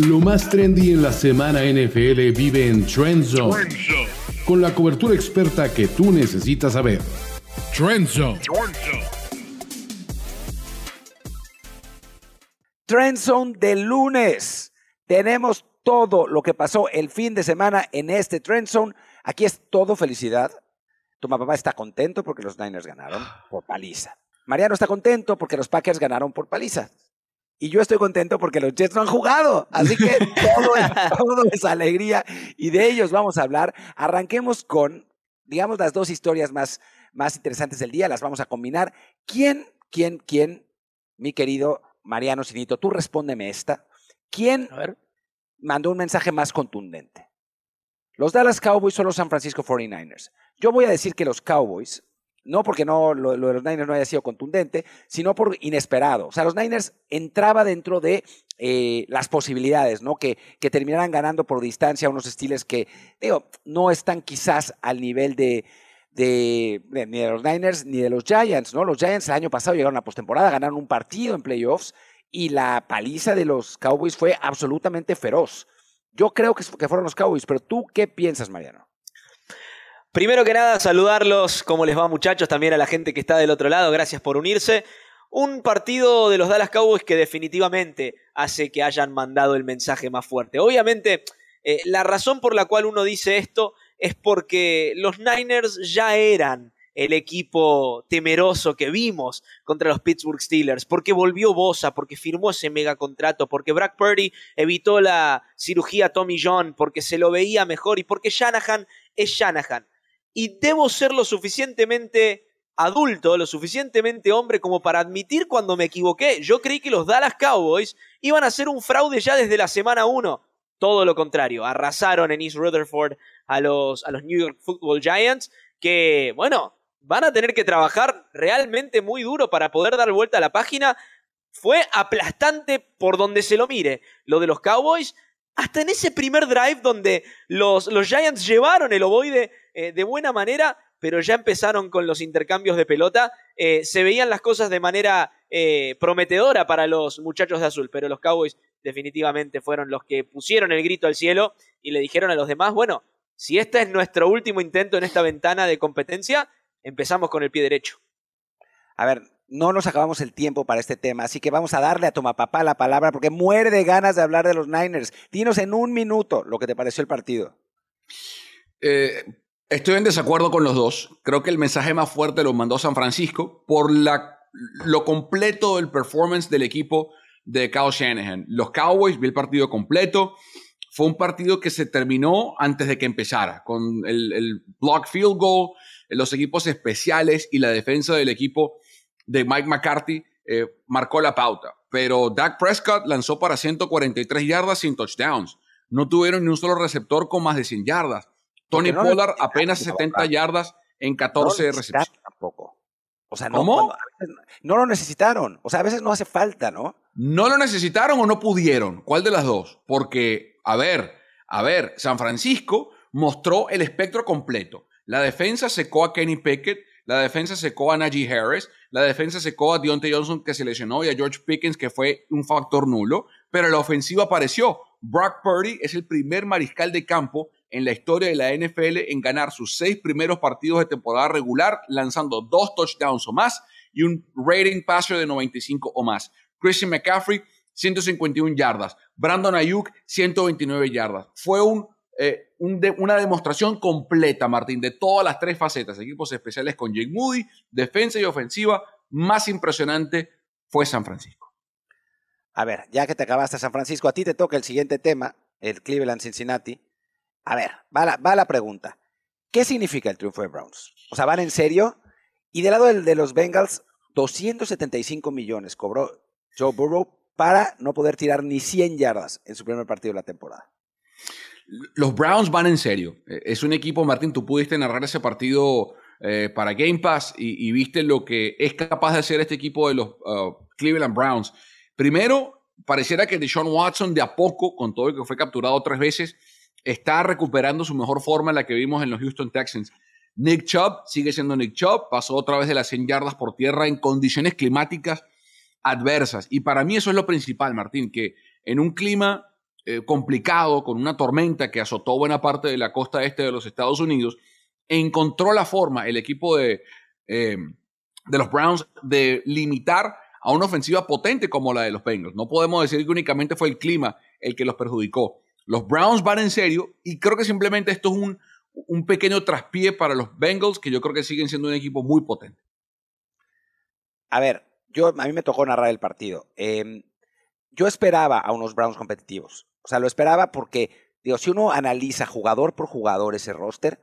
Lo más trendy en la semana NFL vive en Trend Zone, con la cobertura experta que tú necesitas saber. Trend Zone. Trend Zone de lunes. Tenemos todo lo que pasó el fin de semana en este Trend Zone. Aquí es todo felicidad. Tu papá está contento porque los Niners ganaron por paliza. Mariano está contento porque los Packers ganaron por paliza. Y yo estoy contento porque los Jets no han jugado. Así que todo es, todo es alegría. Y de ellos vamos a hablar. Arranquemos con, digamos, las dos historias más, más interesantes del día. Las vamos a combinar. ¿Quién, quién, quién, mi querido Mariano Sinito, tú respóndeme esta. ¿Quién mandó un mensaje más contundente? ¿Los Dallas Cowboys o los San Francisco 49ers? Yo voy a decir que los Cowboys no porque no, lo, de los Niners no haya sido contundente, sino por inesperado. O sea, los Niners entraba dentro de eh, las posibilidades, ¿no? Que, que terminaran ganando por distancia unos estilos que, digo, no están quizás al nivel de, de, ni de los Niners ni de los Giants, ¿no? Los Giants el año pasado llegaron a postemporada, ganaron un partido en playoffs y la paliza de los Cowboys fue absolutamente feroz. Yo creo que, que fueron los Cowboys, pero tú, ¿qué piensas, Mariano? Primero que nada, saludarlos, ¿cómo les va muchachos? También a la gente que está del otro lado, gracias por unirse. Un partido de los Dallas Cowboys que definitivamente hace que hayan mandado el mensaje más fuerte. Obviamente, eh, la razón por la cual uno dice esto es porque los Niners ya eran el equipo temeroso que vimos contra los Pittsburgh Steelers, porque volvió Bosa, porque firmó ese mega contrato, porque Brock Purdy evitó la cirugía Tommy John, porque se lo veía mejor y porque Shanahan es Shanahan y debo ser lo suficientemente adulto, lo suficientemente hombre como para admitir cuando me equivoqué. Yo creí que los Dallas Cowboys iban a ser un fraude ya desde la semana 1. Todo lo contrario, arrasaron en East Rutherford a los, a los New York Football Giants, que, bueno, van a tener que trabajar realmente muy duro para poder dar vuelta a la página. Fue aplastante por donde se lo mire. Lo de los Cowboys, hasta en ese primer drive donde los, los Giants llevaron el ovoide eh, de buena manera, pero ya empezaron con los intercambios de pelota. Eh, se veían las cosas de manera eh, prometedora para los muchachos de azul, pero los Cowboys definitivamente fueron los que pusieron el grito al cielo y le dijeron a los demás, bueno, si este es nuestro último intento en esta ventana de competencia, empezamos con el pie derecho. A ver, no nos acabamos el tiempo para este tema, así que vamos a darle a Tomapapá la palabra porque muere de ganas de hablar de los Niners. Dinos en un minuto lo que te pareció el partido. Eh, Estoy en desacuerdo con los dos. Creo que el mensaje más fuerte lo mandó San Francisco por la, lo completo del performance del equipo de Kyle Shanahan. Los Cowboys, vi el partido completo. Fue un partido que se terminó antes de que empezara, con el, el block field goal, los equipos especiales y la defensa del equipo de Mike McCarthy eh, marcó la pauta. Pero Dak Prescott lanzó para 143 yardas sin touchdowns. No tuvieron ni un solo receptor con más de 100 yardas. Tony Pollard apenas 70 yardas en 14 no recepciones. Tampoco. O sea, no, ¿Cómo? no lo necesitaron. O sea, a veces no hace falta, ¿no? ¿No lo necesitaron o no pudieron? ¿Cuál de las dos? Porque, a ver, a ver, San Francisco mostró el espectro completo. La defensa secó a Kenny Pickett, la defensa secó a Najee Harris, la defensa secó a Deontay Johnson que se lesionó y a George Pickens que fue un factor nulo, pero la ofensiva apareció. Brock Purdy es el primer mariscal de campo en la historia de la NFL en ganar sus seis primeros partidos de temporada regular, lanzando dos touchdowns o más y un rating passer de 95 o más. Christian McCaffrey, 151 yardas. Brandon Ayuk, 129 yardas. Fue un, eh, una demostración completa, Martín, de todas las tres facetas. Equipos especiales con Jake Moody, defensa y ofensiva. Más impresionante fue San Francisco. A ver, ya que te acabaste San Francisco, a ti te toca el siguiente tema, el Cleveland Cincinnati. A ver, va la, la pregunta. ¿Qué significa el triunfo de Browns? O sea, ¿van en serio? Y del lado de los Bengals, 275 millones cobró Joe Burrow para no poder tirar ni 100 yardas en su primer partido de la temporada. Los Browns van en serio. Eh, es un equipo, Martín, tú pudiste narrar ese partido eh, para Game Pass y, viste lo que es capaz de hacer este equipo de los uh, Cleveland Browns. Primero, pareciera que Deshaun Watson de a poco, con todo el que fue capturado tres veces, está recuperando su mejor forma la que vimos en los Houston Texans. Nick Chubb sigue siendo Nick Chubb, pasó otra vez de las 100 yardas por tierra en condiciones climáticas adversas. Y para mí eso es lo principal, Martín, que en un clima eh, complicado, con una tormenta que azotó buena parte de la costa este de los Estados Unidos, encontró la forma, el equipo de, eh, de los Browns, de limitar a una ofensiva potente como la de los Bengals. No podemos decir que únicamente fue el clima el que los perjudicó. Los Browns van en serio y creo que simplemente esto es un, un pequeño traspié para los Bengals que yo creo que siguen siendo un equipo muy potente. A ver, yo, a mí me tocó narrar el partido. Em, yo esperaba a unos Browns competitivos. O sea, lo esperaba porque, digo, si uno analiza jugador por jugador ese roster,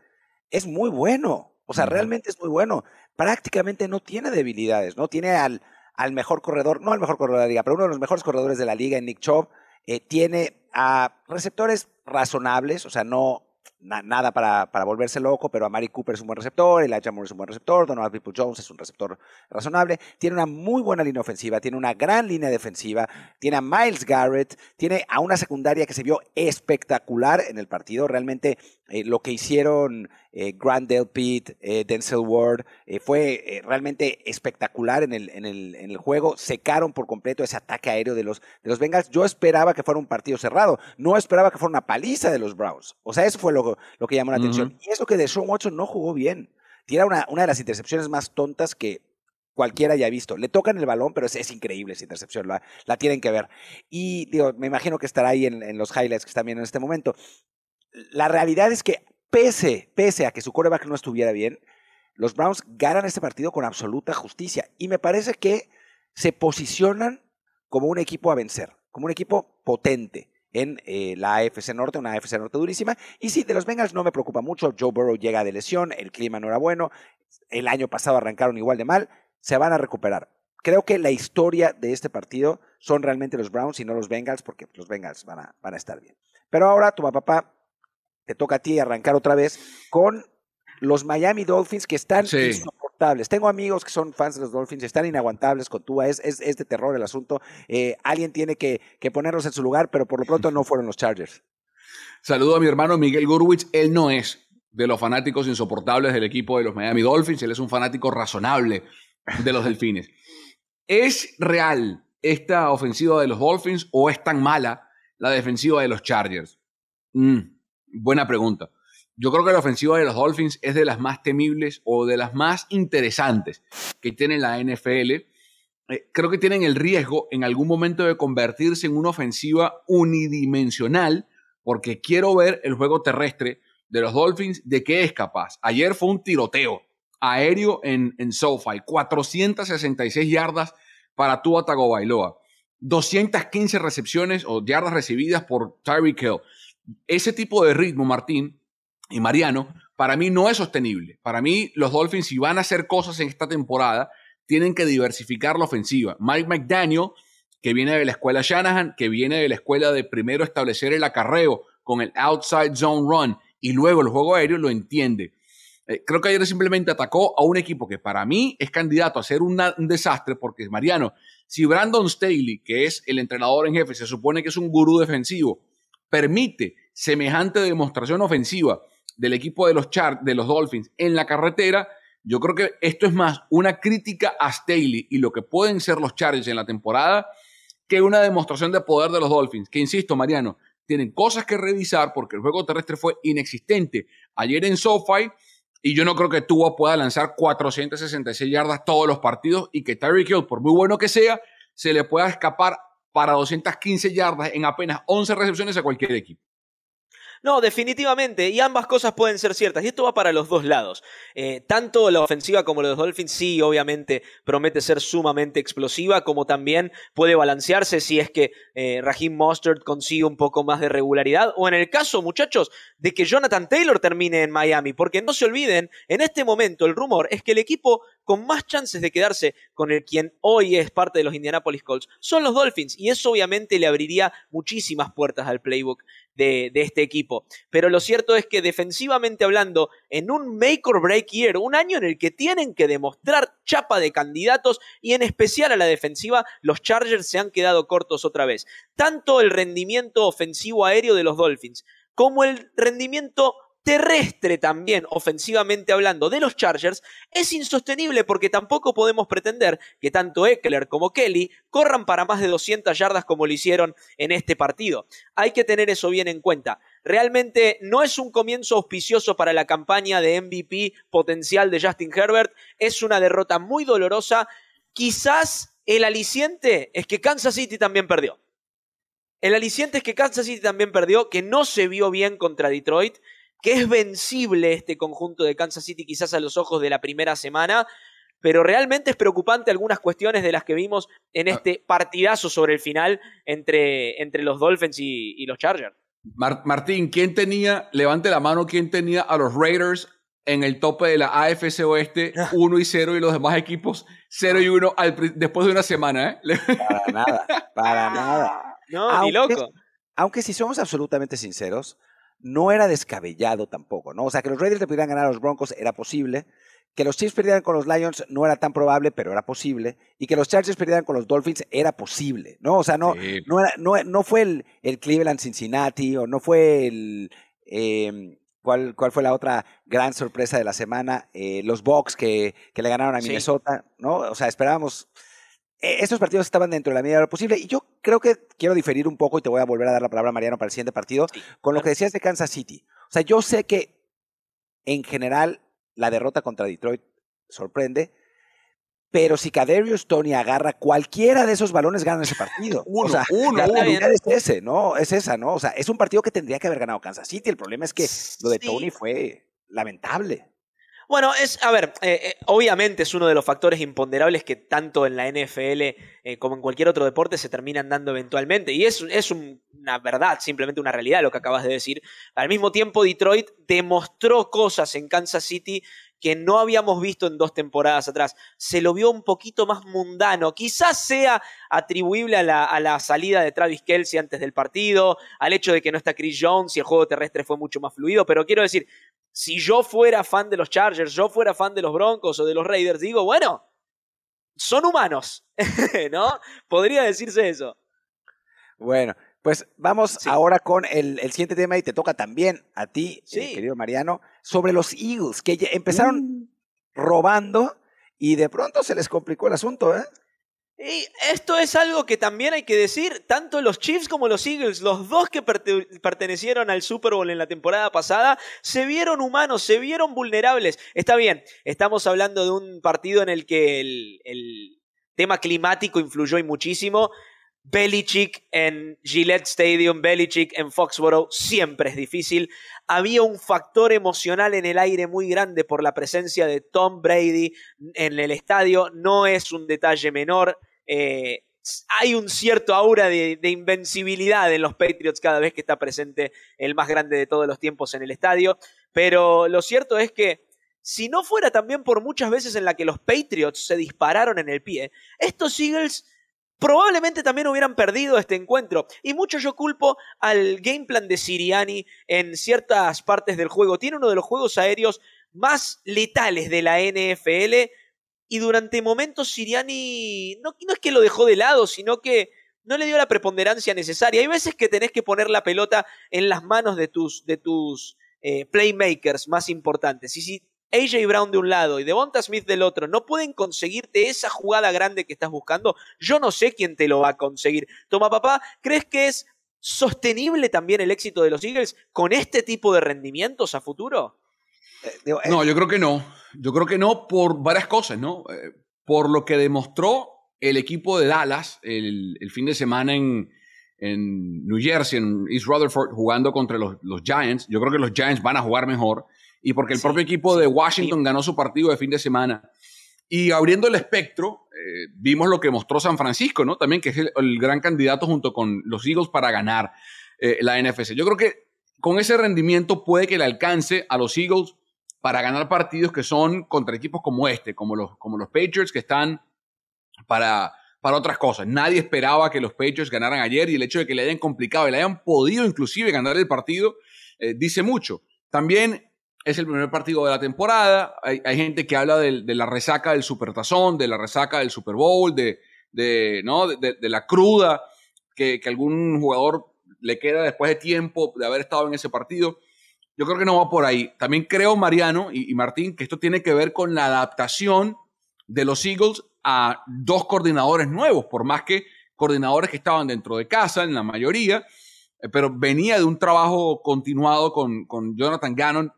es muy bueno. O sea, realmente es muy bueno. Prácticamente no tiene debilidades, ¿no? Tiene al, al mejor corredor, no al mejor corredor de la liga, pero uno de los mejores corredores de la liga en Nick Chubb. Eh, tiene a receptores razonables, o sea, no, nada para, para, volverse loco, pero a Mari Cooper es un buen receptor, Elijah Moore es un buen receptor, Donald People Jones es un receptor razonable, tiene una muy buena línea ofensiva, tiene una gran línea defensiva, tiene a Miles Garrett, tiene a una secundaria que se vio espectacular en el partido, realmente eh, lo que hicieron eh, Grant Delpit, eh, Denzel Ward, eh, fue eh, realmente espectacular en el, en, el, en el juego. Secaron por completo ese ataque aéreo de los, de los Bengals. Yo esperaba que fuera un partido cerrado, no esperaba que fuera una paliza de los Browns. O sea, eso fue lo, lo que llamó la atención. Y eso que de Sean Watson no jugó bien. Tiene una, una de las intercepciones más tontas que cualquiera haya visto. Le tocan el balón, pero es, es increíble esa intercepción, la, la, tienen que ver. Y digo, me imagino que estará ahí en, en los highlights que están viendo en este momento. La realidad es que pese, pese a que su coreback no estuviera bien, los Browns ganan este partido con absoluta justicia. Y me parece que se posicionan como un equipo a vencer, como un equipo potente en eh, la AFC Norte, una AFC Norte durísima. Y sí, de los Bengals no me preocupa mucho. Joe Burrow llega de lesión, el clima no era bueno, el año pasado arrancaron igual de mal, se van a recuperar. Creo que la historia de este partido son realmente los Browns y no los Bengals, porque los Bengals van a, van a estar bien. Pero ahora, tu papá, te toca a ti arrancar otra vez con los Miami Dolphins que están sí. insoportables. Tengo amigos que son fans de los Dolphins, están inaguantables con Tua, es, es, es de terror el asunto. Eh, alguien tiene que, que, ponerlos en su lugar, pero por lo pronto no fueron los Chargers. Saludo a mi hermano Miguel Gurwitz, él no es de los fanáticos insoportables del equipo de los Miami Dolphins, él es un fanático razonable de los Delfines. ¿Es real esta ofensiva de los Dolphins o es tan mala la defensiva de los Chargers? Mm. Buena pregunta. Yo creo que la ofensiva de los Dolphins es de las más temibles o de las más interesantes que tiene la NFL. Eh, creo que tienen el riesgo en algún momento de convertirse en una ofensiva unidimensional porque quiero ver el juego terrestre de los Dolphins de qué es capaz. Ayer fue un tiroteo aéreo en, en SoFi, 466 yardas para Tua Tagovailoa, 215 recepciones o yardas recibidas por Tyreek Hill ese tipo de ritmo, Martín y Mariano, para mí no es sostenible. Para mí, los Dolphins, si van a hacer cosas en esta temporada, tienen que diversificar la ofensiva. Mike McDaniel, que viene de la escuela Shanahan, que viene de la escuela de primero establecer el acarreo con el outside zone run y luego el juego aéreo, lo entiende. Eh, creo que ayer simplemente atacó a un equipo que para mí es candidato a ser un desastre, porque Mariano, si Brandon Staley, que es el entrenador en jefe, se supone que es un gurú defensivo, permite semejante demostración ofensiva del equipo de los, Char de los Dolphins en la carretera, yo creo que esto es más una crítica a Staley y lo que pueden ser los Chargers en la temporada que una demostración de poder de los Dolphins. Que insisto, Mariano, tienen cosas que revisar porque el juego terrestre fue inexistente ayer en SoFi y yo no creo que Tua pueda lanzar 466 yardas todos los partidos y que Tyreek Hill, por muy bueno que sea, se le pueda escapar para 215 yardas en apenas 11 recepciones a cualquier equipo. No, definitivamente, y ambas cosas pueden ser ciertas, y esto va para los dos lados. Eh, tanto la ofensiva como los Dolphins sí, obviamente, promete ser sumamente explosiva, como también puede balancearse si es que eh, Raheem Mostert consigue un poco más de regularidad, o en el caso, muchachos, de que Jonathan Taylor termine en Miami, porque no se olviden, en este momento el rumor es que el equipo con más chances de quedarse con el quien hoy es parte de los Indianapolis Colts son los Dolphins, y eso obviamente le abriría muchísimas puertas al playbook de, este equipo. Pero lo cierto es que defensivamente hablando, en un make or break year, un año en el que tienen que demostrar chapa de candidatos y en especial a la defensiva, los Chargers se han quedado cortos otra vez. Tanto el rendimiento ofensivo aéreo de los Dolphins como el rendimiento terrestre también, ofensivamente hablando, de los Chargers es insostenible porque tampoco podemos pretender que tanto Eckler como Kelly corran para más de 200 yardas como lo hicieron en este partido. Hay que tener eso bien en cuenta. Realmente no es un comienzo auspicioso para la campaña de MVP potencial de Justin Herbert, es una derrota muy dolorosa. Quizás el aliciente es que Kansas City también perdió. El aliciente es que Kansas City también perdió, que no se vio bien contra Detroit que es vencible este conjunto de Kansas City quizás a los ojos de la primera semana, pero realmente es preocupante algunas cuestiones de las que vimos en ah. este partidazo sobre el final entre, entre los Dolphins y, los Chargers. Martín, ¿quién tenía, levante la mano, quién tenía a los Raiders en el tope de la AFC Oeste 1 y 0 y los demás equipos 0 y 1 después de una semana? ¿eh? Para nada, para nada. No, ni loco. Aunque si somos absolutamente sinceros, no era descabellado tampoco, ¿no? O sea, que los Raiders le pudieran ganar a los Broncos era posible, que los Chiefs perdieran con los Lions no era tan probable, pero era posible, y que los Chargers perdieran con los Dolphins era posible, ¿no? O sea, no, no, era, no, no, fue el, el, Cleveland Cincinnati o no fue el... Em, ¿cuál, ¿Cuál fue la otra gran sorpresa de la semana? Eh, los Bucks que, que, le ganaron a Minnesota, ¿no? O sea, esperábamos estos partidos estaban dentro de la medida de lo posible. Y yo creo que quiero diferir un poco, y te voy a volver a dar la palabra a Mariano para el siguiente partido, con lo que decías de Kansas City. O sea, yo sé que en general la derrota contra Detroit sorprende, pero si Kaderius Tony agarra cualquiera de esos balones, gana ese partido. uno, o sea, uno, la realidad es ese, ¿no? Es esa, ¿no? O sea, es un partido que tendría que haber ganado Kansas City. El problema es que lo de Tony fue lamentable. Bueno, es, a ver, eh, eh, obviamente es uno de los factores imponderables que tanto en la NFL eh, como en cualquier otro deporte se terminan dando eventualmente. Y es, es una verdad, simplemente una realidad lo que acabas de decir. Al mismo tiempo, Detroit demostró cosas en Kansas City que no habíamos visto en dos temporadas atrás. Se lo vio un poquito más mundano. Quizás sea atribuible a la, a la, salida de Travis Kelsey antes del partido, al hecho de que no está Chris Jones y el juego terrestre fue mucho más fluido, pero quiero decir, si yo fuera fan de los Chargers, yo fuera fan de los Broncos o de los Raiders, digo, bueno, son humanos, ¿no? Podría decirse eso. Bueno, pues vamos ahora con el, siguiente tema y te toca también a ti, eh, querido Mariano, sobre los Eagles, que empezaron mm. robando y de pronto se les complicó el asunto, ¿eh? Y esto es algo que también hay que decir, tanto los Chiefs como los Eagles, los dos que pertenecieron al Super Bowl en la temporada pasada, se vieron humanos, se vieron vulnerables. Está bien, estamos hablando de un partido en el que el, el tema climático influyó y muchísimo. Belichick en Gillette Stadium, Belichick en Foxborough, siempre es difícil. Había un factor emocional en el aire muy grande por la presencia de Tom Brady en el estadio, no es un detalle menor. Eh, hay un cierto aura de, invencibilidad en los Patriots cada vez que está presente el más grande de todos los tiempos en el estadio, pero lo cierto es que si no fuera también por muchas veces en la que los Patriots se dispararon en el pie, estos Eagles probablemente también hubieran perdido este encuentro. Y mucho yo culpo al game plan de Siriani en ciertas partes del juego. Tiene uno de los juegos aéreos más letales de la NFL y durante momentos Siriani no, es que lo dejó de lado, sino que no le dio la preponderancia necesaria. Hay veces que tenés que poner la pelota en las manos de tus, de tus eh, playmakers más importantes. Y si AJ Brown de un lado y Devonta Smith del otro no pueden conseguirte esa jugada grande que estás buscando, yo no sé quién te lo va a conseguir. Toma papá, ¿crees que es sostenible también el éxito de los Eagles con este tipo de rendimientos a futuro? Eh, eh, no, yo creo que no. Yo creo que no por varias cosas, ¿no? Eh, por lo que demostró el equipo de Dallas el, fin de semana en, en, New Jersey, en East Rutherford, jugando contra los, Giants. Yo creo que los Giants van a jugar mejor. Y porque el propio equipo de Washington ganó su partido de fin de semana. Y abriendo el espectro, vimos lo que mostró San Francisco, ¿no? También que es el, gran candidato junto con los Eagles para ganar la NFC. Yo creo que con ese rendimiento puede que le alcance a los Eagles para ganar partidos que son contra equipos como este, como los, como los Patriots, que están para, para otras cosas. Nadie esperaba que los Patriots ganaran ayer y el hecho de que le hayan complicado y le hayan podido inclusive ganar el partido eh, dice mucho. También es el primer partido de la temporada. Hay, gente que habla de, la resaca del Supertazón, de la resaca del Super Bowl, de, la cruda que, algún jugador le queda después de tiempo de haber estado en ese partido. yo creo que no va por ahí. También creo, Mariano y, Martín, que esto tiene que ver con la adaptación de los Eagles a dos coordinadores nuevos, por más que coordinadores que estaban dentro de casa, en la mayoría, eh, pero venía de un trabajo continuado con, con Jonathan Gannon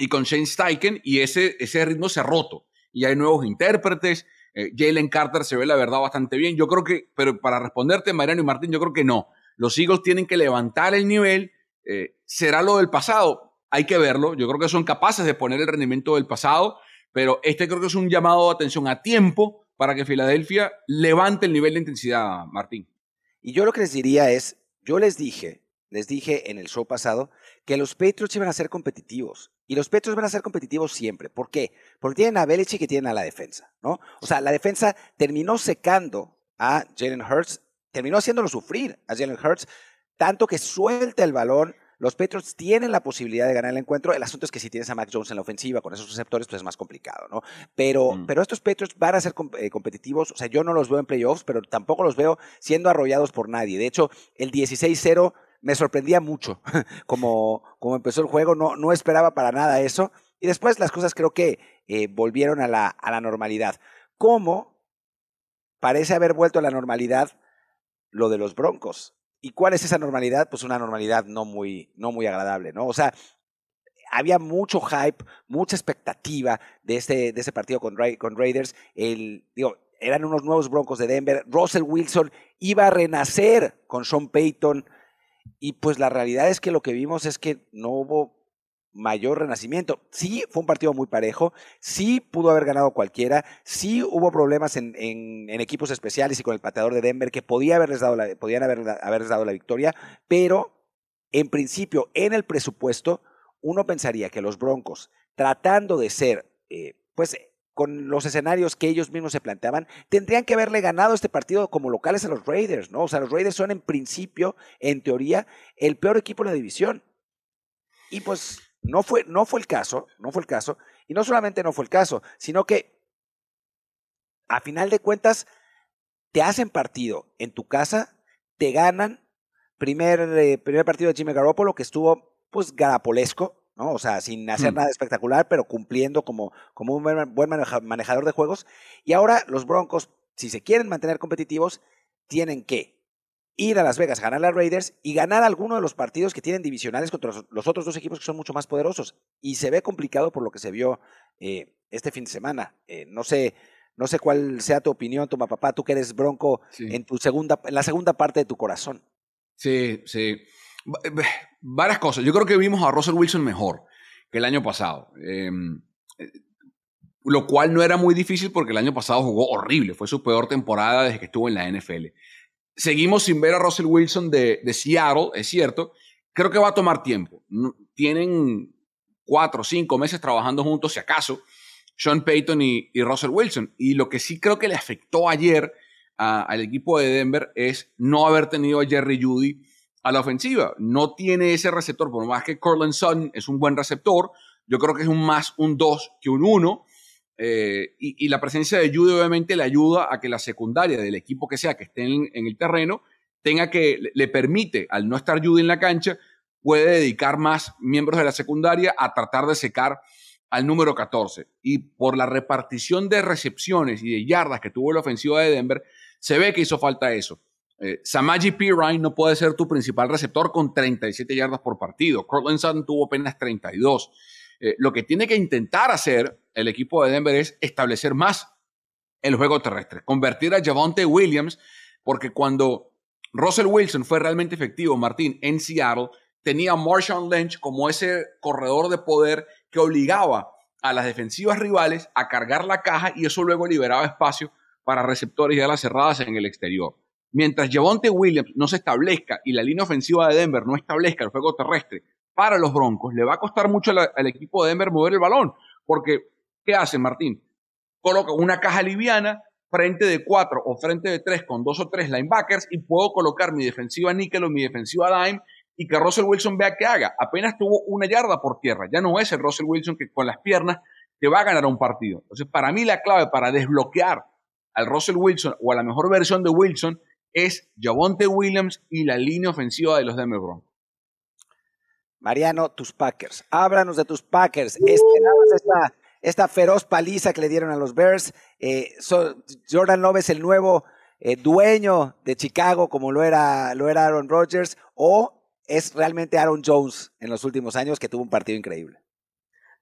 y con Shane Steichen, y ese, ese ritmo se ha roto. Y hay nuevos intérpretes. Eh, Jalen Carter se ve la verdad bastante bien. Yo creo que, pero para responderte, Mariano y Martín, yo creo que no. Los Eagles tienen que levantar el nivel eh, ¿Será lo del pasado? Hay que verlo. Yo creo que son capaces de poner el rendimiento del pasado, pero este creo que es un llamado de atención a tiempo para que Filadelfia levante el nivel de intensidad, Martín. Y yo lo que les diría es, yo les dije, les dije en el show pasado, que los Patriots iban a ser competitivos. Y los Patriots van a ser competitivos siempre. ¿Por qué? Porque tienen a Belichick y tienen a la defensa, ¿no? O sea, la defensa terminó secando a Jalen Hurts, terminó haciéndolo sufrir a Jalen Hurts, tanto que suelta el balón. Los Patriots tienen la posibilidad de ganar el encuentro. El asunto es que si tienes a Mac Jones en la ofensiva con esos receptores, pues es más complicado, ¿no? Pero, mm. pero estos Patriots van a ser eh, competitivos. O sea, yo no los veo en playoffs, pero tampoco los veo siendo arrollados por nadie. De hecho, el 16-0 me sorprendía mucho como, como empezó el juego. No, no esperaba para nada eso. Y después las cosas creo que eh, volvieron a la, a la normalidad. ¿Cómo parece haber vuelto a la normalidad lo de los Broncos? ¿Y cuál es esa normalidad? Pues una normalidad no muy, no muy agradable, ¿no? O sea, había mucho hype, mucha expectativa de ese, de ese partido con, con Raiders. El, digo, eran unos nuevos Broncos de Denver. Russell Wilson iba a renacer con Sean Payton. Y pues la realidad es que lo que vimos es que no hubo mayor renacimiento. Sí, fue un partido muy parejo, sí pudo haber ganado cualquiera, sí hubo problemas en, equipos especiales y con el pateador de Denver que podía haberles dado podían haberles dado la victoria, pero en principio, en el presupuesto, uno pensaría que los Broncos, tratando de ser, eh, pues, con los escenarios que ellos mismos se planteaban, tendrían que haberle ganado este partido como locales a los Raiders, ¿no? O sea, los Raiders son en principio, en teoría, el peor equipo de la división. Y pues no fue, no fue el caso, no fue el caso, y no solamente no fue el caso, sino que a final de cuentas te hacen partido en tu casa, te ganan, primer, eh, primer partido de Jimmy Garoppolo que estuvo pues garapolesco, ¿no? O sea, sin hacer hmm. nada espectacular, pero cumpliendo como, como un buen manejador de juegos. Y ahora los Broncos, si se quieren mantener competitivos, tienen que ir a Las Vegas, ganar a las Raiders y ganar alguno de los partidos que tienen divisionales contra los, otros dos equipos que son mucho más poderosos. Y se ve complicado por lo que se vio eh, este fin de semana. Eh, no sé, no sé cuál sea tu opinión, toma papá, tú que eres bronco en tu segunda, en la segunda parte de tu corazón. Sí, sí. Varias cosas. Yo creo que vimos a Russell Wilson mejor que el año pasado. Em, eh, lo cual no era muy difícil porque el año pasado jugó horrible. Fue su peor temporada desde que estuvo en la NFL. Seguimos sin ver a Russell Wilson de, Seattle, es cierto. Creo que va a tomar tiempo. Tienen cuatro o cinco meses trabajando juntos, si acaso, Sean Payton y, Russell Wilson. Y lo que sí creo que le afectó ayer al equipo de Denver es no haber tenido a Jerry Judy a la ofensiva. No tiene ese receptor, por más que Cortland Sutton es un buen receptor, yo creo que es un más un 2 que un 1. Eh, y, la presencia de Judy obviamente le ayuda a que la secundaria del equipo que sea que esté en, el terreno tenga que, le, permite, al no estar Judy en la cancha, puede dedicar más miembros de la secundaria a tratar de secar al número 14. Y por la repartición de recepciones y de yardas que tuvo la ofensiva de Denver, se ve que hizo falta eso. Eh, Samaji Pirine no puede ser tu principal receptor con 37 yardas por partido. Cortland Sutton tuvo apenas 32. Eh, lo que tiene que intentar hacer el equipo de Denver es establecer más el juego terrestre, convertir a Javonte Williams, porque cuando Russell Wilson fue realmente efectivo, Martín, en Seattle, tenía a Marshawn Lynch como ese corredor de poder que obligaba a las defensivas rivales a cargar la caja y eso luego liberaba espacio para receptores y alas cerradas en el exterior. Mientras Javonte Williams no se establezca y la línea ofensiva de Denver no establezca el juego terrestre para los Broncos, le va a costar mucho al equipo de Denver mover el balón, porque ¿qué hace Martín? Coloca una caja liviana frente de cuatro o frente de tres con dos o tres linebackers y puedo colocar mi defensiva níquel o mi defensiva dime y que Russell Wilson vea qué haga. Apenas tuvo una yarda por tierra. Ya no es el Russell Wilson que con las piernas te va a ganar un partido. Entonces, para mí la clave para desbloquear al Russell Wilson o a la mejor versión de Wilson es Javonte Williams y la línea ofensiva de los Denver Broncos. Mariano, tus Packers. Háblanos de tus Packers. Esperabas esta, esta feroz paliza que le dieron a los Bears. Eh, Jordan Love es el nuevo eh, dueño de Chicago, como lo era, lo era Aaron Rodgers, o es realmente Aaron Jones en los últimos años que tuvo un partido increíble.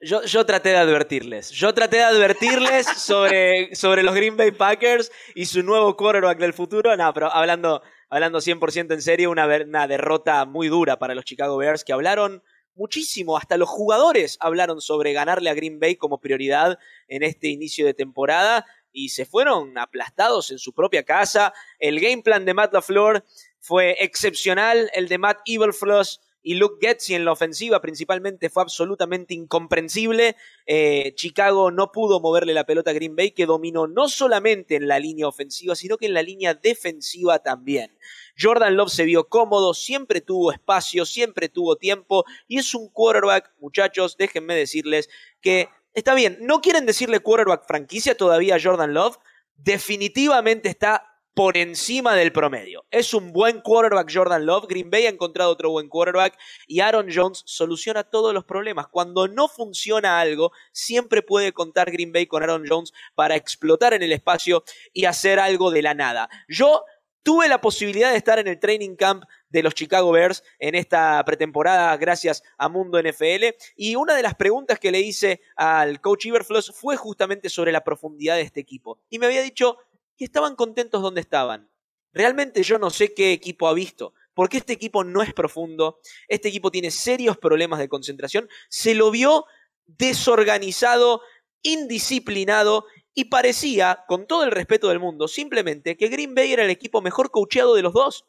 Yo, yo, traté de advertirles. Yo traté de advertirles sobre, sobre los Green Bay Packers y su nuevo quarterback del futuro. No, pero hablando, hablando 100% en serio, una, una derrota muy dura para los Chicago Bears que hablaron muchísimo. Hasta los jugadores hablaron sobre ganarle a Green Bay como prioridad en este inicio de temporada y se fueron aplastados en su propia casa. El game plan de Matt LaFleur fue excepcional. El de Matt Evilfloss y Luke Getzi en la ofensiva principalmente fue absolutamente incomprensible. Eh, Chicago no pudo moverle la pelota a Green Bay, que dominó no solamente en la línea ofensiva, sino que en la línea defensiva también. Jordan Love se vio cómodo, siempre tuvo espacio, siempre tuvo tiempo y es un quarterback, muchachos, déjenme decirles que está bien, no quieren decirle quarterback franquicia todavía a Jordan Love, definitivamente está por encima del promedio. Es un buen quarterback Jordan Love. Green Bay ha encontrado otro buen quarterback y Aaron Jones soluciona todos los problemas. Cuando no funciona algo, siempre puede contar Green Bay con Aaron Jones para explotar en el espacio y hacer algo de la nada. Yo tuve la posibilidad de estar en el training camp de los Chicago Bears en esta pretemporada gracias a Mundo NFL y una de las preguntas que le hice al coach Iverfloss fue justamente sobre la profundidad de este equipo y me había dicho y estaban contentos donde estaban. Realmente yo no sé qué equipo ha visto, porque este equipo no es profundo, este equipo tiene serios problemas de concentración, se lo vio desorganizado, indisciplinado y parecía, con todo el respeto del mundo, simplemente que Green Bay era el equipo mejor coacheado de los dos,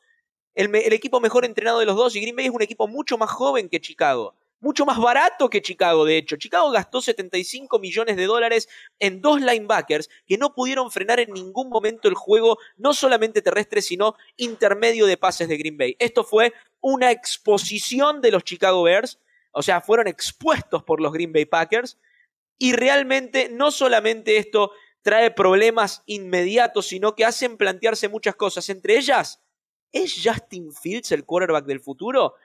el, el equipo mejor entrenado de los dos y Green Bay es un equipo mucho más joven que Chicago. Mucho más barato que Chicago, de hecho. Chicago gastó 75 millones de dólares en dos linebackers que no pudieron frenar en ningún momento el juego, no solamente terrestre, sino intermedio de pases de Green Bay. Esto fue una exposición de los Chicago Bears, o sea, fueron expuestos por los Green Bay Packers. Y realmente no solamente esto trae problemas inmediatos, sino que hacen plantearse muchas cosas. Entre ellas, ¿es Justin Fields el quarterback del futuro?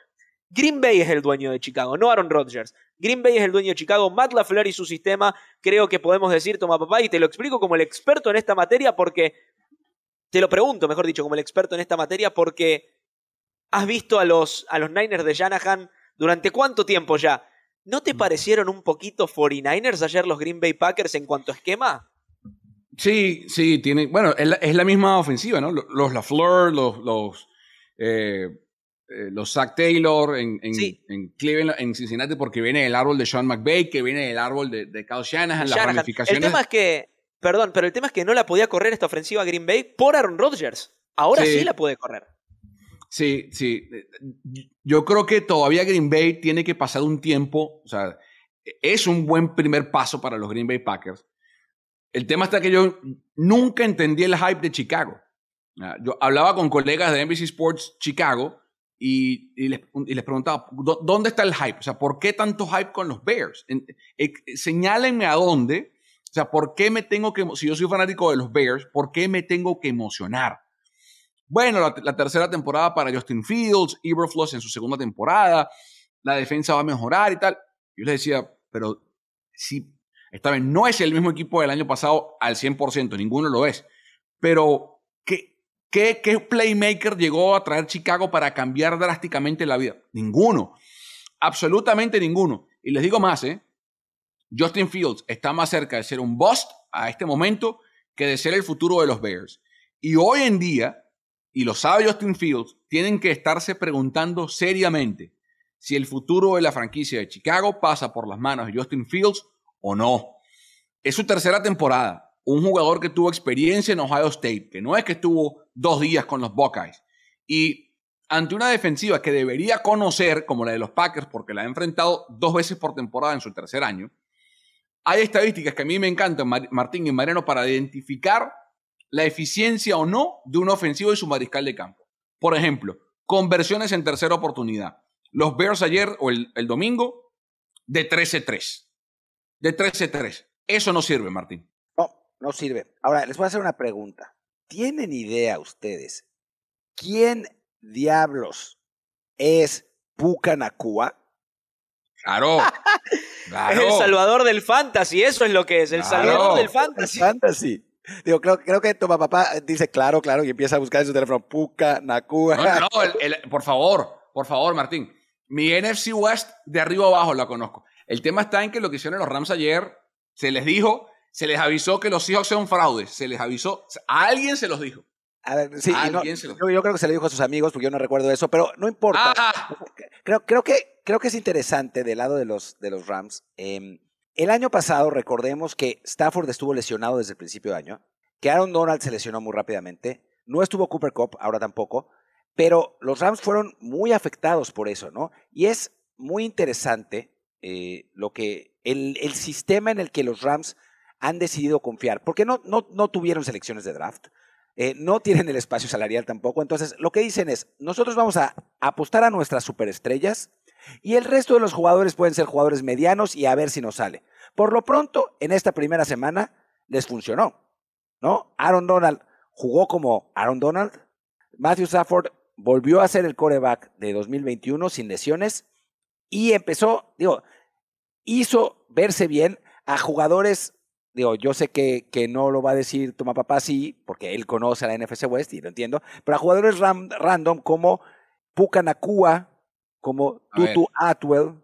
Green Bay es el dueño de Chicago, no Aaron Rodgers. Green Bay es el dueño de Chicago, Matt LaFleur y su sistema, creo que podemos decir, toma papá, y te lo explico como el experto en esta materia porque, te lo pregunto, mejor dicho, como el experto en esta materia porque has visto a los, a los Niners de Shanahan durante cuánto tiempo ya. ¿No te mm. parecieron un poquito 49ers ayer los Green Bay Packers en cuanto a esquema? Sí, sí, tiene. Bueno, es la, misma ofensiva, ¿no? Los LaFleur, los, los eh, eh, los Zach Taylor en, en, Cleveland, en Cincinnati, porque viene el árbol de Sean McVay, que viene el árbol de, de Kyle Shanahan, las ramificaciones. El tema es que, perdón, pero el tema es que no la podía correr esta ofensiva Green Bay por Aaron Rodgers. Ahora sí, la puede correr. Sí, sí. Yo creo que todavía Green Bay tiene que pasar un tiempo, o sea, es un buen primer paso para los Green Bay Packers. El tema está que yo nunca entendí el hype de Chicago. Yo hablaba con colegas de NBC Sports Chicago y, les, preguntaba, ¿dónde está el hype? O sea, ¿por qué tanto hype con los Bears? Eh, señálenme a dónde. O sea, ¿por qué me tengo que, si yo soy fanático de los Bears, ¿por qué me tengo que emocionar? Bueno, la, tercera temporada para Justin Fields, Eberfloss en su segunda temporada, la defensa va a mejorar y tal. Yo les decía, pero si esta vez no es el mismo equipo del año pasado al 100%, ninguno lo es. Pero, ¿qué, ¿Qué, playmaker llegó a traer Chicago para cambiar drásticamente la vida? Ninguno. Absolutamente ninguno. Y les digo más, ¿eh? Justin Fields está más cerca de ser un bust a este momento que de ser el futuro de los Bears. Y hoy en día, y lo sabe Justin Fields, tienen que estarse preguntando seriamente si el futuro de la franquicia de Chicago pasa por las manos de Justin Fields o no. Es su tercera temporada un jugador que tuvo experiencia en Ohio State, que no es que estuvo dos días con los Buckeyes, y ante una defensiva que debería conocer, como la de los Packers, porque la ha enfrentado dos veces por temporada en su tercer año, hay estadísticas que a mí me encantan, Martín y Mariano, para identificar la eficiencia o no de un ofensivo y su mariscal de campo. Por ejemplo, conversiones en tercera oportunidad. Los Bears ayer o el, el domingo, de 13-3. De 13-3. Eso no sirve, Martín no sirve. Ahora, les voy a hacer una pregunta. ¿Tienen idea ustedes quién diablos es Pucanacua? Claro. Es el salvador del fantasy, eso es lo que es, el Claro. salvador del fantasy. Fantasy. Digo, creo, creo que toma papá dice claro, claro, y empieza a buscar en su teléfono Puka, Nakua. No, no, el- el- por favor, por favor, Martín. Mi NFC West de arriba abajo la conozco. El tema está en que lo que hicieron los Rams ayer, se les dijo, se les avisó que los Seahawks son fraudes. Se les avisó, a alguien se los dijo. A ver, sí, y no- Alguien se lo- yo, yo creo que se le dijo a sus amigos, porque yo no recuerdo eso, pero no importa. Ah, Creo, creo, que, creo que es interesante del lado de los, de los Rams. eh, el año pasado, recordemos que Stafford estuvo lesionado desde el principio de año, que Aaron Donald se lesionó muy rápidamente, no estuvo Cooper Cup, ahora tampoco, pero los Rams fueron muy afectados por eso, ¿no? Y es muy interesante eh, lo que el, el sistema en el que los Rams han decidido confiar, porque no, no, no tuvieron selecciones de draft, eh, no tienen el espacio salarial tampoco. Entonces, lo que dicen es, nosotros vamos a apostar a nuestras superestrellas y el resto de los jugadores pueden ser jugadores medianos y a ver si nos sale. Por lo pronto, en esta primera semana les funcionó, ¿no? Aaron Donald jugó como Aaron Donald. Matthew Stafford volvió a ser el coreback de 2021 sin lesiones y empezó, digo, hizo verse bien a jugadores Digo, yo sé que, que no lo va a decir Toma Papá sí, porque él conoce a la NFC West y lo entiendo, pero a jugadores ram- random como Puka Nakua, como A ver. Tutu Atwell,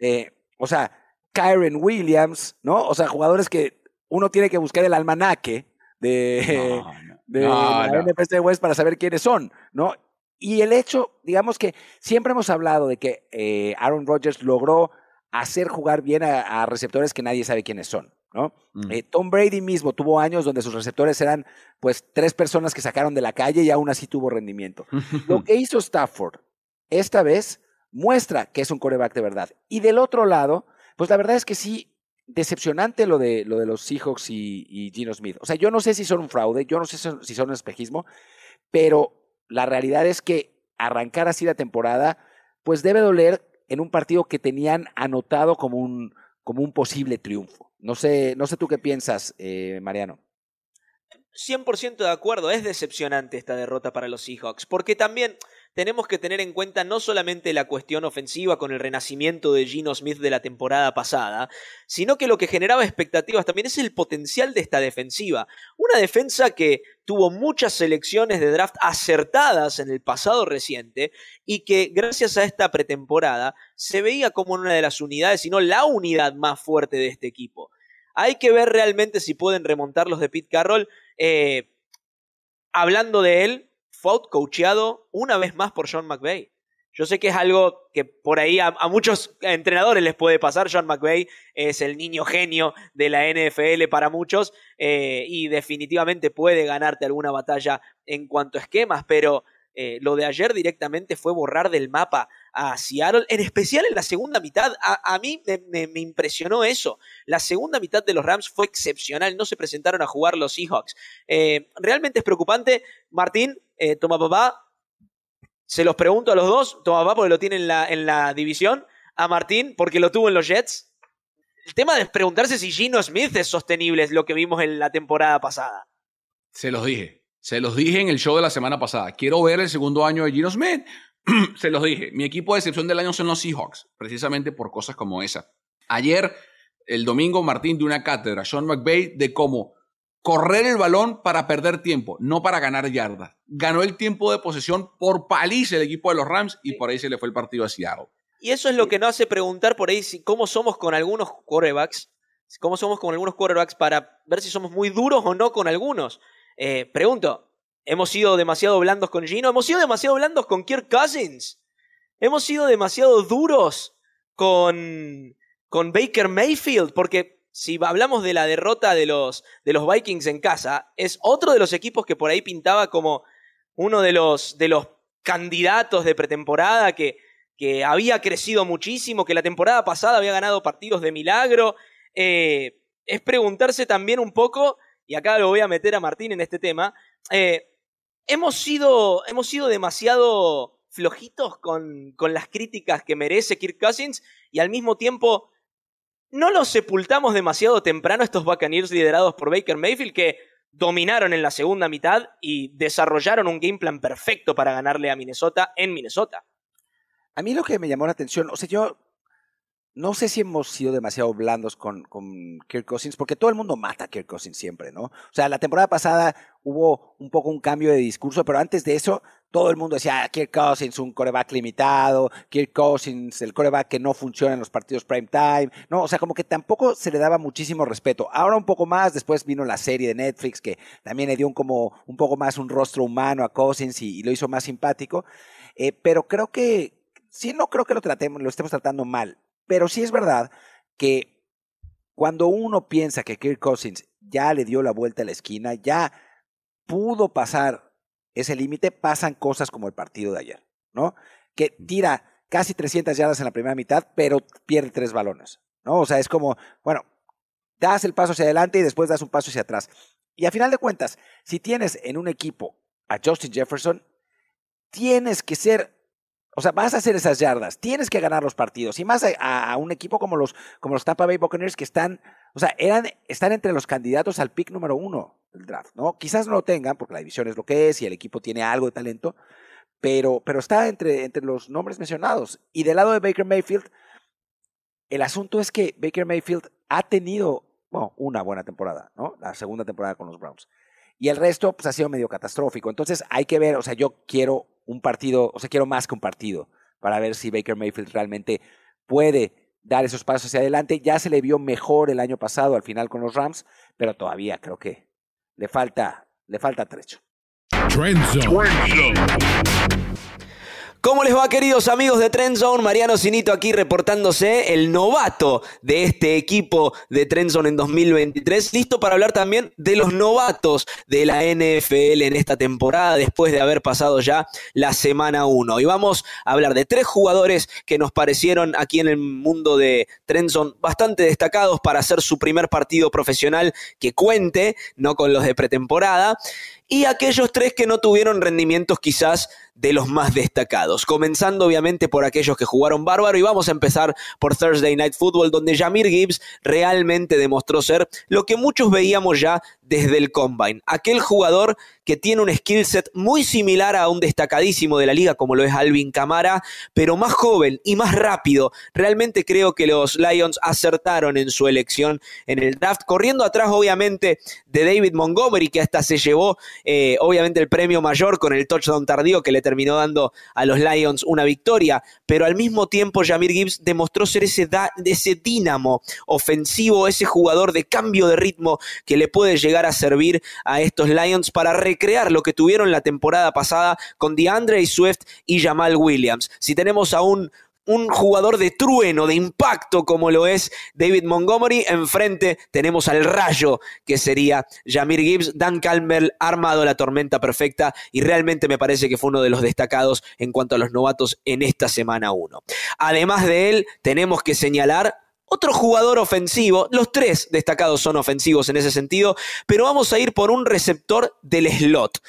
eh, o sea, Kyron Williams, ¿no? O sea, jugadores que uno tiene que buscar el almanaque de, No, no. de No, la. NFC West para saber quiénes son, ¿no? Y el hecho, digamos que siempre hemos hablado de que eh, Aaron Rodgers logró hacer jugar bien a, a receptores que nadie sabe quiénes son, ¿no? Mm. Eh, Tom Brady mismo tuvo años donde sus receptores eran pues tres personas que sacaron de la calle y aún así tuvo rendimiento. Lo que hizo Stafford esta vez muestra que es un coreback de verdad. Y del otro lado, pues la verdad es que sí, decepcionante lo de, lo de los Seahawks y, y Gino Smith. O sea, yo no sé si son un fraude, yo no sé si son- si son un espejismo, pero la realidad es que arrancar así la temporada, pues debe doler en un partido que tenían anotado como un, como un posible triunfo. No sé, no sé tú qué piensas, eh, Mariano. 100% de acuerdo, es decepcionante esta derrota para los Seahawks, porque también tenemos que tener en cuenta no solamente la cuestión ofensiva con el renacimiento de Gino Smith de la temporada pasada, sino que lo que generaba expectativas también es el potencial de esta defensiva. Una defensa que tuvo muchas selecciones de draft acertadas en el pasado reciente y que gracias a esta pretemporada se veía como una de las unidades, si no la unidad más fuerte de este equipo. Hay que ver realmente si pueden remontar los de Pete Carroll. Eh, hablando de él, fue outcoacheado una vez más por Sean McVay. Yo sé que es algo que por ahí a, muchos entrenadores les puede pasar. Sean McVay es el niño genio de la NFL para muchos eh, y definitivamente puede ganarte alguna batalla en cuanto a esquemas, pero eh, lo de ayer directamente fue borrar del mapa a Seattle, en especial en la segunda mitad. A, mí me impresionó eso. La segunda mitad de los Rams fue excepcional, no se presentaron a jugar los Seahawks. Eh, realmente es preocupante. Martín, eh, toma papá, se los pregunto a los dos, toma papá porque lo tiene en la, en la división, a Martín porque lo tuvo en los Jets. El tema de preguntarse si Gino Smith es sostenible es lo que vimos en la temporada pasada. Se los dije. Se los dije en el show de la semana pasada. Quiero ver el segundo año de Gino Smith. Se los dije. Mi equipo de excepción del año son los Seahawks, precisamente por cosas como esa. Ayer, el domingo, Martín de una cátedra, Sean McVay, de cómo correr el balón para perder tiempo, no para ganar yardas. Ganó el tiempo de posesión por paliza el equipo de los Rams y por ahí se le fue el partido a Seattle. Y eso es lo que nos hace preguntar por ahí si, cómo somos con algunos quarterbacks, cómo somos con algunos quarterbacks para ver si somos muy duros o no con algunos. Eh, pregunto, ¿hemos sido demasiado blandos con Gino? ¿Hemos sido demasiado blandos con Kirk Cousins? ¿Hemos sido demasiado duros con, con Baker Mayfield? Porque si hablamos de la derrota de los, de los Vikings en casa, es otro de los equipos que por ahí pintaba como uno de los, de los candidatos de pretemporada que, que había crecido muchísimo, que la temporada pasada había ganado partidos de milagro. Eh, es preguntarse también un poco, y acá lo voy a meter a Martín en este tema, eh, hemos, sido, hemos sido demasiado flojitos con, con las críticas que merece Kirk Cousins y al mismo tiempo no los sepultamos demasiado temprano estos Buccaneers liderados por Baker Mayfield que dominaron en la segunda mitad y desarrollaron un game plan perfecto para ganarle a Minnesota en Minnesota. A mí lo que me llamó la atención, o sea, yo no sé si hemos sido demasiado blandos con, con Kirk Cousins, porque todo el mundo mata a Kirk Cousins siempre, ¿no? O sea, la temporada pasada hubo un poco un cambio de discurso, pero antes de eso, todo el mundo decía, ah, Kirk Cousins, un coreback limitado, Kirk Cousins, el coreback que no funciona en los partidos prime time, ¿no? O sea, como que tampoco se le daba muchísimo respeto. Ahora un poco más, después vino la serie de Netflix que también le dio un, como, un poco más un rostro humano a Cousins y, y lo hizo más simpático. Eh, pero creo que, sí, no creo que lo tratemos, lo estemos tratando mal. Pero sí es verdad que cuando uno piensa que Kirk Cousins ya le dio la vuelta a la esquina, ya pudo pasar ese límite, pasan cosas como el partido de ayer, ¿no? Que tira casi 300 yardas en la primera mitad, pero pierde tres balones, ¿no? O sea, es como, bueno, das el paso hacia adelante y después das un paso hacia atrás. Y a final de cuentas, si tienes en un equipo a Justin Jefferson, tienes que ser o sea, vas a hacer esas yardas, tienes que ganar los partidos. Y más a, un equipo como los, como los Tampa Bay Buccaneers que están, o sea, eran, están entre los candidatos al pick número uno del draft, ¿no? Quizás no lo tengan porque la división es lo que es y el equipo tiene algo de talento, pero, pero está entre, entre los nombres mencionados. Y del lado de Baker Mayfield, el asunto es que Baker Mayfield ha tenido, una buena temporada, ¿no? La segunda temporada con los Browns. Y el resto, pues ha sido medio catastrófico. Entonces hay que ver, o sea, yo quiero un partido, o sea, quiero más que un partido para ver si Baker Mayfield realmente puede dar esos pasos hacia adelante. Ya se le vio mejor el año pasado al final con los Rams, pero todavía creo que le falta, le falta trecho. ¿Cómo les va, queridos amigos de Trend Zone? Mariano Sinito aquí reportándose, el novato de este equipo de Trend Zone en 2023, listo para hablar también de los novatos de la NFL en esta temporada, después de haber pasado ya la semana 1. Y vamos a hablar de tres jugadores que nos parecieron aquí en el mundo de Trend Zone bastante destacados para hacer su primer partido profesional que cuente, no con los de pretemporada y aquellos tres que no tuvieron rendimientos quizás de los más destacados. Comenzando obviamente por aquellos que jugaron bárbaro y vamos a empezar por Thursday Night Football donde Jamir Gibbs realmente demostró ser lo que muchos veíamos ya desde el combine. Aquel jugador que tiene un skill set muy similar a un destacadísimo de la liga como lo es Alvin Camara, pero más joven y más rápido. Realmente creo que los Lions acertaron en su elección en el draft, corriendo atrás obviamente de David Montgomery, que hasta se llevó eh, obviamente el premio mayor con el touchdown tardío que le terminó dando a los Lions una victoria, pero al mismo tiempo Jamir Gibbs demostró ser ese, ese dínamo ofensivo, ese jugador de cambio de ritmo que le puede llegar a servir a estos Lions para recrear lo que tuvieron la temporada pasada con DeAndre Swift y Jamal Williams. Si tenemos a un un jugador de trueno, de impacto como lo es David Montgomery. Enfrente tenemos al rayo que sería Jamir Gibbs, Dan Calmer armado la tormenta perfecta y realmente me parece que fue uno de los destacados en cuanto a los novatos en esta semana 1. Además de él, tenemos que señalar otro jugador ofensivo, los tres destacados son ofensivos en ese sentido, pero vamos a ir por un receptor del slot.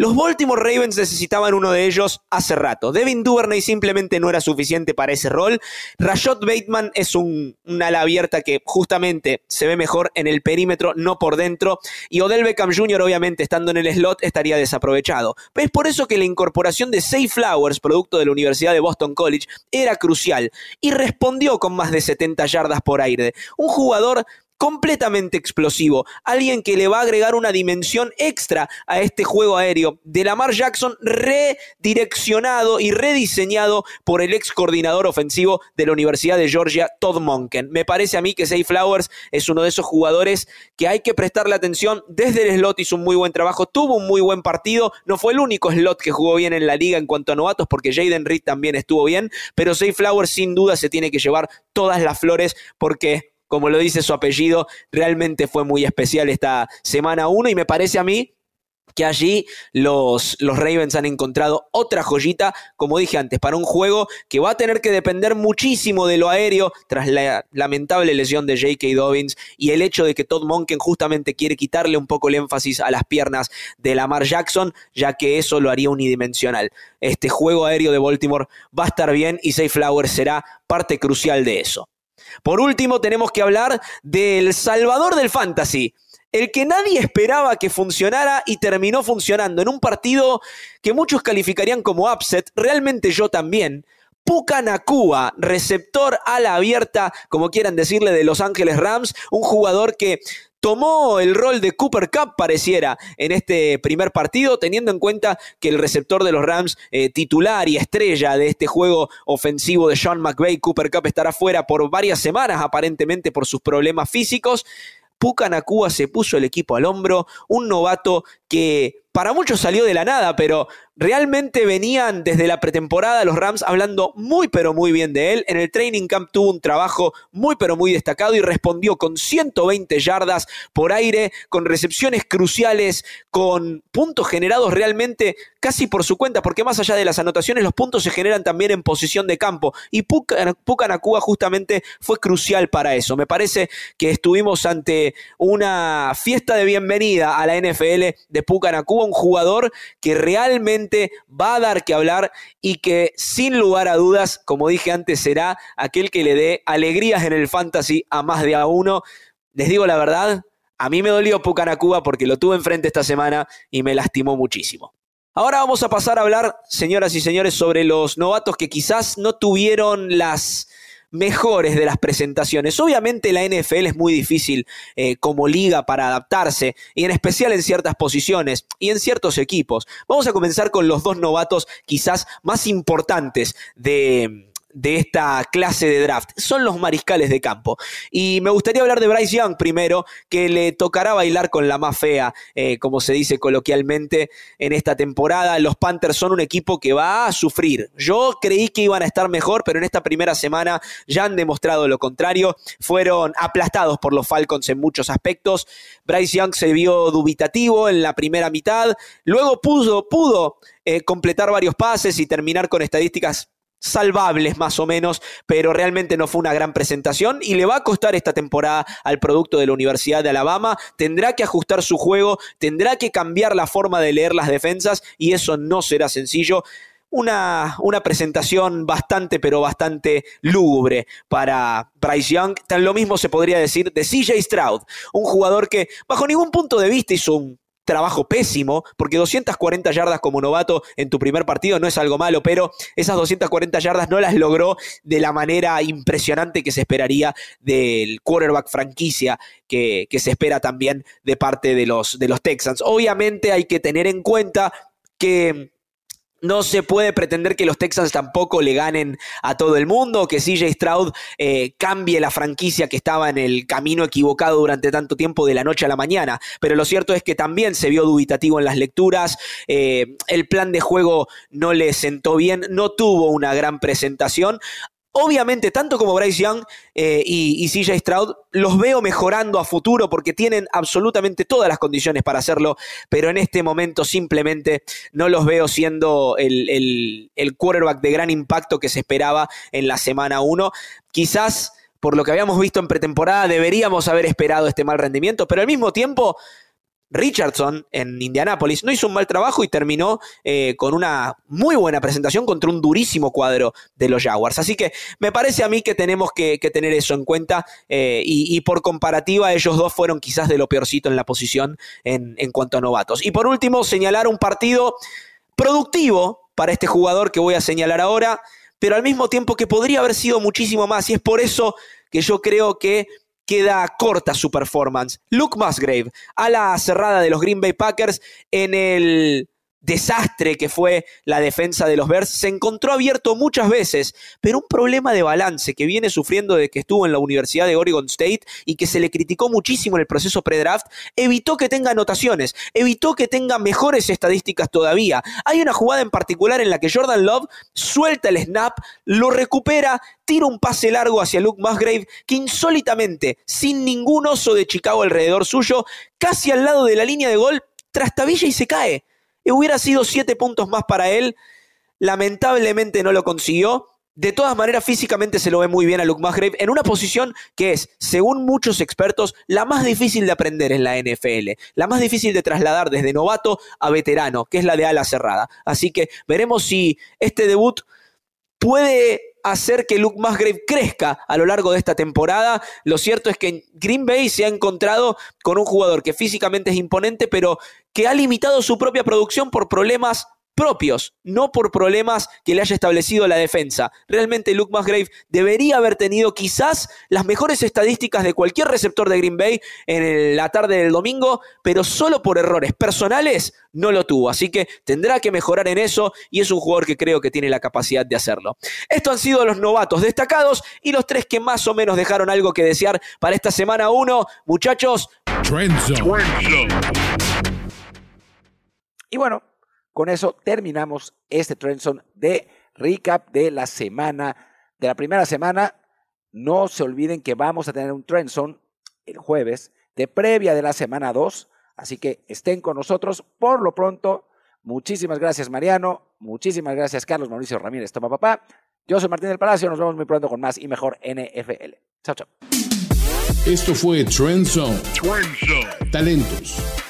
Los Baltimore Ravens necesitaban uno de ellos hace rato. Devin Duvernay simplemente no era suficiente para ese rol. Rashad Bateman es un, ala abierta que justamente se ve mejor en el perímetro, no por dentro. Y Odell Beckham Jr., obviamente, estando en el slot, estaría desaprovechado. Es por eso que la incorporación de Safe Flowers, producto de la Universidad de Boston College, era crucial. Y respondió con más de 70 yardas por aire. Un jugador completamente explosivo, alguien que le va a agregar una dimensión extra a este juego aéreo de Lamar Jackson redireccionado y rediseñado por el ex coordinador ofensivo de la Universidad de Georgia, Todd Monken. Me parece a mí que Say Flowers es uno de esos jugadores que hay que prestarle atención. Desde el slot hizo un muy buen trabajo, tuvo un muy buen partido, no fue el único slot que jugó bien en la liga en cuanto a novatos, porque Jaden Reed también estuvo bien, pero Say Flowers sin duda se tiene que llevar todas las flores porque como lo dice su apellido, realmente fue muy especial esta semana 1 y me parece a mí que allí los, los, Ravens han encontrado otra joyita, como dije antes, para un juego que va a tener que depender muchísimo de lo aéreo tras la lamentable lesión de J.K. Dobbins y el hecho de que Todd Monken justamente quiere quitarle un poco el énfasis a las piernas de Lamar Jackson, ya que eso lo haría unidimensional. Este juego aéreo de Baltimore va a estar bien y Safe Flowers será parte crucial de eso. Por último, tenemos que hablar del Salvador del Fantasy. El que nadie esperaba que funcionara y terminó funcionando en un partido que muchos calificarían como upset, realmente yo también. Puka Nakua, receptor a la abierta, como quieran decirle, de Los Ángeles Rams, un jugador que tomó el rol de Cooper Cup, pareciera, en este primer partido, teniendo en cuenta que el receptor de los Rams, eh, titular y estrella de este juego ofensivo de Sean McVay, Cooper Cup, estará fuera por varias semanas, aparentemente por sus problemas físicos. Puka Nakua se puso el equipo al hombro, un novato que para muchos salió de la nada, pero realmente venían desde la pretemporada los Rams hablando muy pero muy bien de él. En el training camp tuvo un trabajo muy pero muy destacado y respondió con 120 yardas por aire, con recepciones cruciales, con puntos generados realmente casi por su cuenta, porque más allá de las anotaciones, los puntos se generan también en posición de campo. Y Puka Nakua justamente fue crucial para eso. Me parece que estuvimos ante una fiesta de bienvenida a la NFL de Puka Nakua, un jugador que realmente va a dar que hablar y que sin lugar a dudas, como dije antes, será aquel que le dé alegrías en el fantasy a más de a uno. Les digo la verdad, a mí me dolió Puka Nakua porque lo tuve enfrente esta semana y me lastimó muchísimo. Ahora vamos a pasar a hablar, señoras y señores, sobre los novatos que quizás no tuvieron las mejores de las presentaciones. Obviamente la NFL es muy difícil eh, como liga para adaptarse, y en especial en ciertas posiciones y en ciertos equipos. Vamos a comenzar con los dos novatos quizás más importantes de de esta clase de draft son los mariscales de campo. Y me gustaría hablar de Bryce Young primero, que le tocará bailar con la más fea, eh, como se dice coloquialmente en esta temporada. Los Panthers son un equipo que va a sufrir. Yo creí que iban a estar mejor, pero en esta primera semana ya han demostrado lo contrario. Fueron aplastados por los Falcons en muchos aspectos. Bryce Young se vio dubitativo en la primera mitad, luego pudo, pudo eh, completar varios pases y terminar con estadísticas salvables más o menos, pero realmente no fue una gran presentación y le va a costar esta temporada al producto de la Universidad de Alabama, tendrá que ajustar su juego, tendrá que cambiar la forma de leer las defensas y eso no será sencillo. Una, una, presentación bastante, pero bastante lúgubre para Bryce Young. Tan lo mismo se podría decir de CJ Stroud, un jugador que bajo ningún punto de vista hizo un trabajo pésimo, porque 240 yardas como novato en tu primer partido no es algo malo, pero esas 240 yardas no las logró de la manera impresionante que se esperaría del quarterback franquicia que, se espera también de parte de los, de los Texans. Obviamente hay que tener en cuenta que no se puede pretender que los Texans tampoco le ganen a todo el mundo, que CJ Stroud eh, cambie la franquicia que estaba en el camino equivocado durante tanto tiempo de la noche a la mañana. Pero lo cierto es que también se vio dubitativo en las lecturas, eh, el plan de juego no le sentó bien, no tuvo una gran presentación. Obviamente, tanto como Bryce Young eh, y, CJ Stroud, los veo mejorando a futuro porque tienen absolutamente todas las condiciones para hacerlo, pero en este momento simplemente no los veo siendo el, el quarterback de gran impacto que se esperaba en la semana 1. Quizás, por lo que habíamos visto en pretemporada, deberíamos haber esperado este mal rendimiento, pero al mismo tiempo Richardson en Indianápolis no hizo un mal trabajo y terminó eh, con una muy buena presentación contra un durísimo cuadro de los Jaguars. Así que me parece a mí que tenemos que, tener eso en cuenta eh, y, por comparativa ellos dos fueron quizás de lo peorcito en la posición en, en cuanto a novatos. Y por último, señalar un partido productivo para este jugador que voy a señalar ahora, pero al mismo tiempo que podría haber sido muchísimo más y es por eso que yo creo que queda corta su performance. Luke Musgrave, a la cerrada de los Green Bay Packers en el desastre que fue la defensa de los Bears, se encontró abierto muchas veces, pero un problema de balance que viene sufriendo desde que estuvo en la Universidad de Oregon State y que se le criticó muchísimo en el proceso pre-draft, evitó que tenga anotaciones, evitó que tenga mejores estadísticas todavía. Hay una jugada en particular en la que Jordan Love suelta el snap, lo recupera, tira un pase largo hacia Luke Musgrave, que insólitamente, sin ningún oso de Chicago alrededor suyo, casi al lado de la línea de gol, trastabilla y se cae hubiera sido siete puntos más para él. Lamentablemente no lo consiguió. De todas maneras, físicamente se lo ve muy bien a Luke Musgrave en una posición que es, según muchos expertos, la más difícil de aprender en la NFL, la más difícil de trasladar desde novato a veterano, que es la de ala cerrada. Así que veremos si este debut puede hacer que Luke Musgrave crezca a lo largo de esta temporada. Lo cierto es que Green Bay se ha encontrado con un jugador que físicamente es imponente, pero que ha limitado su propia producción por problemas propios, no por problemas que le haya establecido la defensa. Realmente Luke Musgrave debería haber tenido quizás las mejores estadísticas de cualquier receptor de Green Bay en la tarde del domingo, pero solo por errores personales no lo tuvo. Así que tendrá que mejorar en eso y es un jugador que creo que tiene la capacidad de hacerlo. Estos han sido los novatos destacados y los tres que más o menos dejaron algo que desear para esta semana 1. Muchachos, y bueno, con eso terminamos este Trendzone de recap de la semana, de la primera semana. No se olviden que vamos a tener un Trendzone el jueves de previa de la semana 2. Así que estén con nosotros. Por lo pronto, muchísimas gracias Mariano, muchísimas gracias Carlos Mauricio Ramírez, toma papá. Yo soy Martín del Palacio, nos vemos muy pronto con más y mejor NFL. Chao, chao. Esto fue Trend Zone. Talentos.